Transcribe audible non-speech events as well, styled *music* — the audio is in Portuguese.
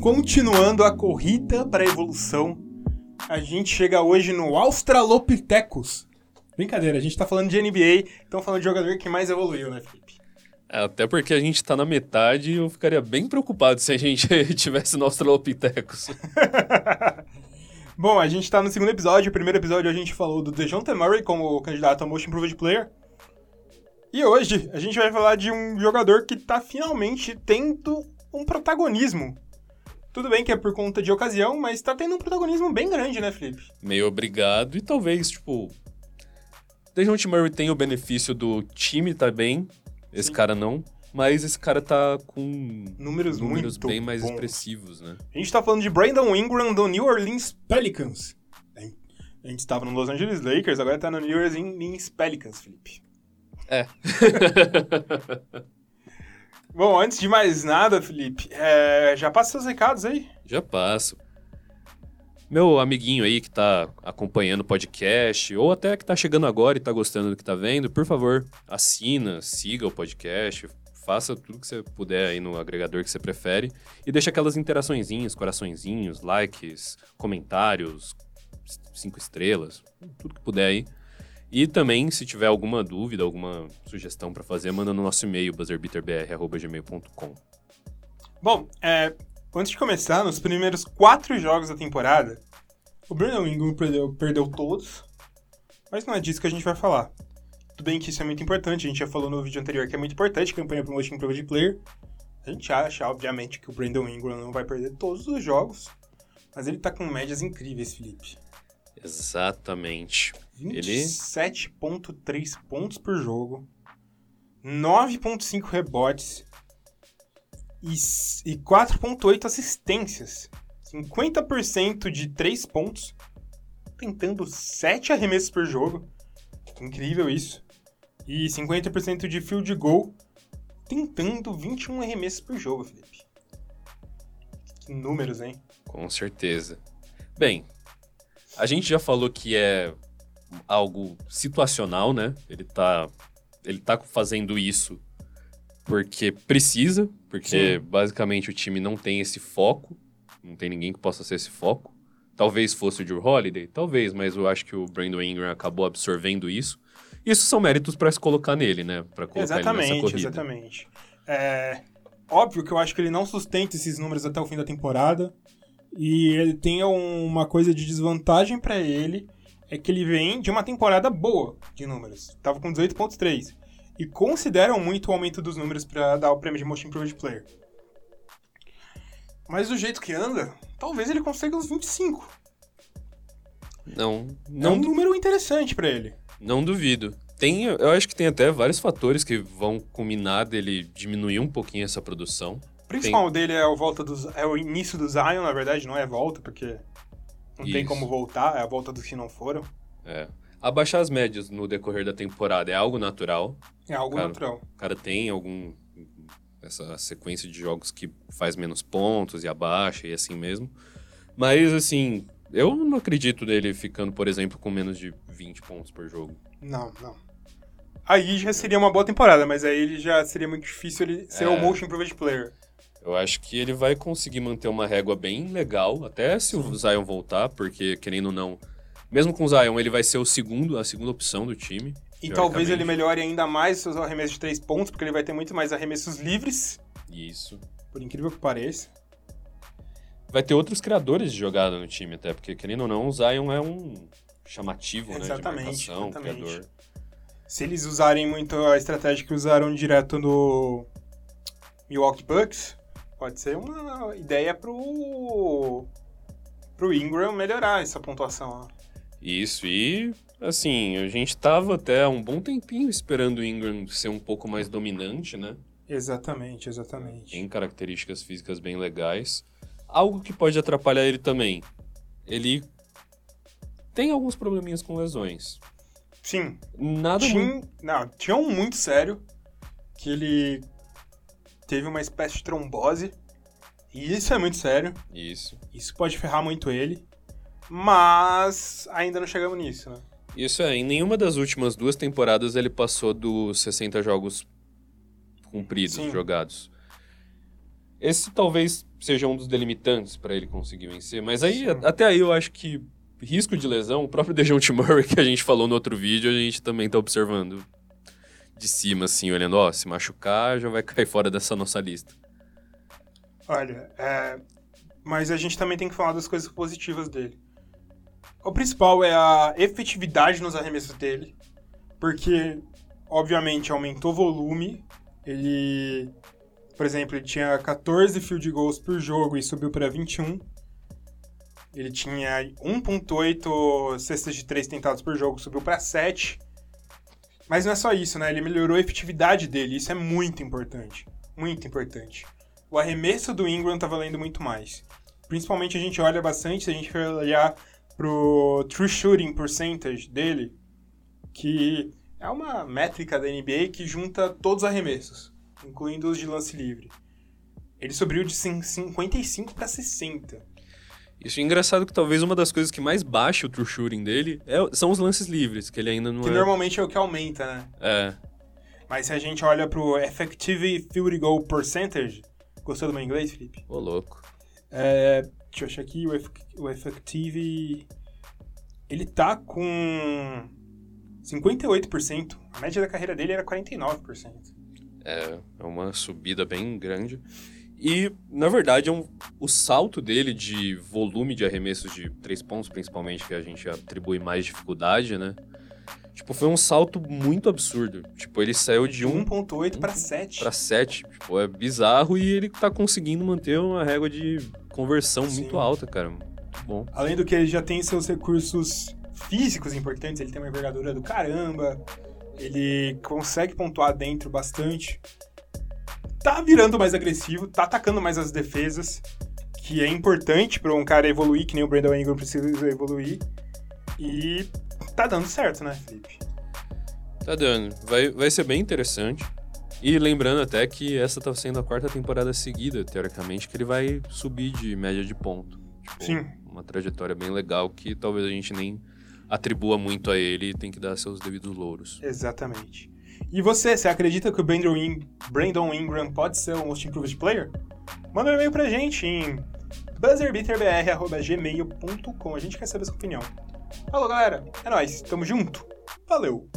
continuando a corrida para a evolução, a gente chega hoje no Australopithecus. Brincadeira, a gente tá falando de NBA, então falando de jogador que mais evoluiu, né, Felipe? É, até porque a gente tá na metade e eu ficaria bem preocupado se a gente *laughs* tivesse no Australopithecus. *laughs* Bom, a gente tá no segundo episódio. O primeiro episódio a gente falou do DeJounte Murray como candidato a Most Improved Player. E hoje a gente vai falar de um jogador que tá finalmente tendo um protagonismo. Tudo bem que é por conta de ocasião, mas tá tendo um protagonismo bem grande, né, Felipe? Meio obrigado e talvez, tipo... DeJounte Murray tem o benefício do time tá bem, esse Sim. cara não. Mas esse cara tá com Números, números bem mais bons. expressivos, né? A gente tá falando de Brandon Ingram do New Orleans Pelicans. A gente estava no Los Angeles Lakers, agora tá no New Orleans Pelicans, Felipe. É. *laughs* Bom, antes de mais nada, Felipe, é, já passa seus recados aí. Já passo. Meu amiguinho aí que tá acompanhando o podcast, ou até que tá chegando agora e tá gostando do que tá vendo, por favor, assina, siga o podcast, faça tudo que você puder aí no agregador que você prefere e deixa aquelas interaçõezinhas, coraçõezinhos, likes, comentários, cinco estrelas, tudo que puder aí. E também, se tiver alguma dúvida, alguma sugestão pra fazer, manda no nosso e-mail, buzzerbeaterbr.gmail.com. Bom, é, antes de começar, nos primeiros quatro jogos da temporada, o Brandon Ingram perdeu, perdeu todos, mas não é disso que a gente vai falar. Tudo bem que isso é muito importante, a gente já falou no vídeo anterior que é muito importante, campanha para Most Improved Player. A gente acha, obviamente, que o Brandon Ingram não vai perder todos os jogos, mas ele tá com médias incríveis, Felipe. Exatamente. Ele 27.3 pontos por jogo, 9.5 rebotes e, e 4.8 assistências. 50% de 3 pontos, tentando 7 arremessos por jogo. Incrível isso. E 50% de field goal, tentando 21 arremessos por jogo, Felipe. Que números, hein? Com certeza. Bem, a gente já falou que é algo situacional, né? Ele tá, ele tá fazendo isso porque precisa, porque Sim. basicamente o time não tem esse foco, não tem ninguém que possa ser esse foco. Talvez fosse o Drew Holiday, talvez, mas eu acho que o Brandon Ingram acabou absorvendo isso. Isso são méritos pra se colocar nele, né? Pra colocar ele nessa Exatamente, corrida. exatamente. É, óbvio que eu acho que ele não sustenta esses números até o fim da temporada. E ele tem uma coisa de desvantagem pra ele, é que ele vem de uma temporada boa de números. Tava com 18.3. E consideram muito o aumento dos números pra dar o prêmio de Most Improved Player. Mas do jeito que anda, talvez ele consiga uns 25. Não, Não é um número interessante pra ele. Não duvido. Tem, eu acho que tem até vários fatores que vão culminar dele diminuir um pouquinho essa produção. O principal dele é, o volta dos, é o início do Zion, na verdade, não é volta, porque não tem Isso. como voltar, é a volta dos que não foram. É. Abaixar as médias no decorrer da temporada é algo natural. É algo Cara. natural. O cara tem algum essa sequência de jogos que faz menos pontos e abaixa e assim mesmo. Mas assim, eu não acredito nele ficando, por exemplo, com menos de 20 pontos por jogo. Não, não. Aí já seria uma boa temporada, mas aí ele já seria muito difícil ele ser É. o Motion Improved Player. Eu acho que ele vai conseguir manter uma régua bem legal, até se o Zion voltar, porque querendo ou não, mesmo com o Zion, ele vai ser o segundo, a segunda opção do time. E talvez ele melhore ainda mais seus arremessos de três pontos, porque ele vai ter muito mais arremessos livres, Isso. por incrível que pareça. Vai ter outros criadores de jogada no time, até, porque querendo ou não, o Zion é um chamativo, né? Exatamente, de marcação, exatamente. criador. Se eles usarem muito a estratégia que usaram direto no Milwaukee Bucks, pode ser uma ideia pro pro Ingram melhorar essa pontuação. Isso, e assim, a gente tava até há um bom tempinho esperando o Ingram ser um pouco mais dominante, né? Exatamente, exatamente. Tem características físicas bem legais. Algo que pode atrapalhar ele também. Ele tem alguns probleminhas com lesões. Sim, Nada muito. tinha, não, tinha um muito sério que ele teve uma espécie de trombose. E isso é muito sério. Isso. Isso pode ferrar muito ele. Mas ainda não chegamos nisso, né? Isso é, em nenhuma das últimas duas temporadas ele passou dos 60 jogos cumpridos, Sim. jogados. Esse talvez seja um dos delimitantes para ele conseguir vencer. Mas aí, Sim. até aí, eu acho que risco de lesão, o próprio *laughs* Dejounte Murray que a gente falou no outro vídeo, a gente também tá observando de cima, assim, olhando, ó, se machucar, já vai *laughs* cair fora dessa nossa lista. Olha, é, mas a gente também tem que falar das coisas positivas dele. O principal é a efetividade nos arremessos dele, porque, obviamente, aumentou o volume. Ele, por exemplo, ele tinha 14 field goals por jogo e subiu para 21. Ele tinha 1.8 cestas de 3 tentados por jogo, subiu para 7. Mas não é só isso, né? Ele melhorou a efetividade dele, isso é muito importante. Muito importante. O arremesso do Ingram tá valendo muito mais. Principalmente a gente olha bastante, se a gente for olhar pro true shooting percentage dele, que é uma métrica da NBA que junta todos os arremessos, incluindo os de lance livre. Ele subiu de cin- 55 para 60. Isso é engraçado que talvez uma das coisas que mais baixa o true shooting dele é- são os lances livres, que ele ainda não Que é... normalmente é o que aumenta, né? É, Mas se a gente olha pro effective field goal percentage, gostou do meu inglês, Felipe? ô louco. É, deixa eu achar aqui, o, o effective... Ele tá com 58%. A média da carreira dele era 49%. É, é uma subida bem grande. E, na verdade, é um, o salto dele de volume de arremessos de três pontos, principalmente, que a gente atribui mais dificuldade, né? Tipo, foi um salto muito absurdo. Tipo, ele saiu de De 1 1.8 para 7. para 7. Tipo, é bizarro e ele tá conseguindo manter uma régua de conversão Sim. muito alta, cara. Muito bom. Além do que ele já tem seus recursos físicos importantes, ele tem uma envergadura do caramba, ele consegue pontuar dentro bastante. Tá virando mais agressivo, tá atacando mais as defesas, que é importante para um cara evoluir, que nem o Brandon Ingram precisa evoluir. E tá dando certo, né, Felipe? Tá dando. Vai, vai ser bem interessante. E lembrando até que essa tá sendo a quarta temporada seguida, teoricamente, que ele vai subir de média de ponto. Tipo, Sim. Uma trajetória bem legal que talvez a gente nem atribua muito a ele e tem que dar seus devidos louros. Exatamente. E você, você acredita que o Brandon, In- Brandon Ingram pode ser o Most Improved Player? Manda um e-mail pra gente em buzzerbeaterbr.gmail.com. A gente quer saber sua opinião. Falou, galera. É nóis. Tamo junto. Valeu.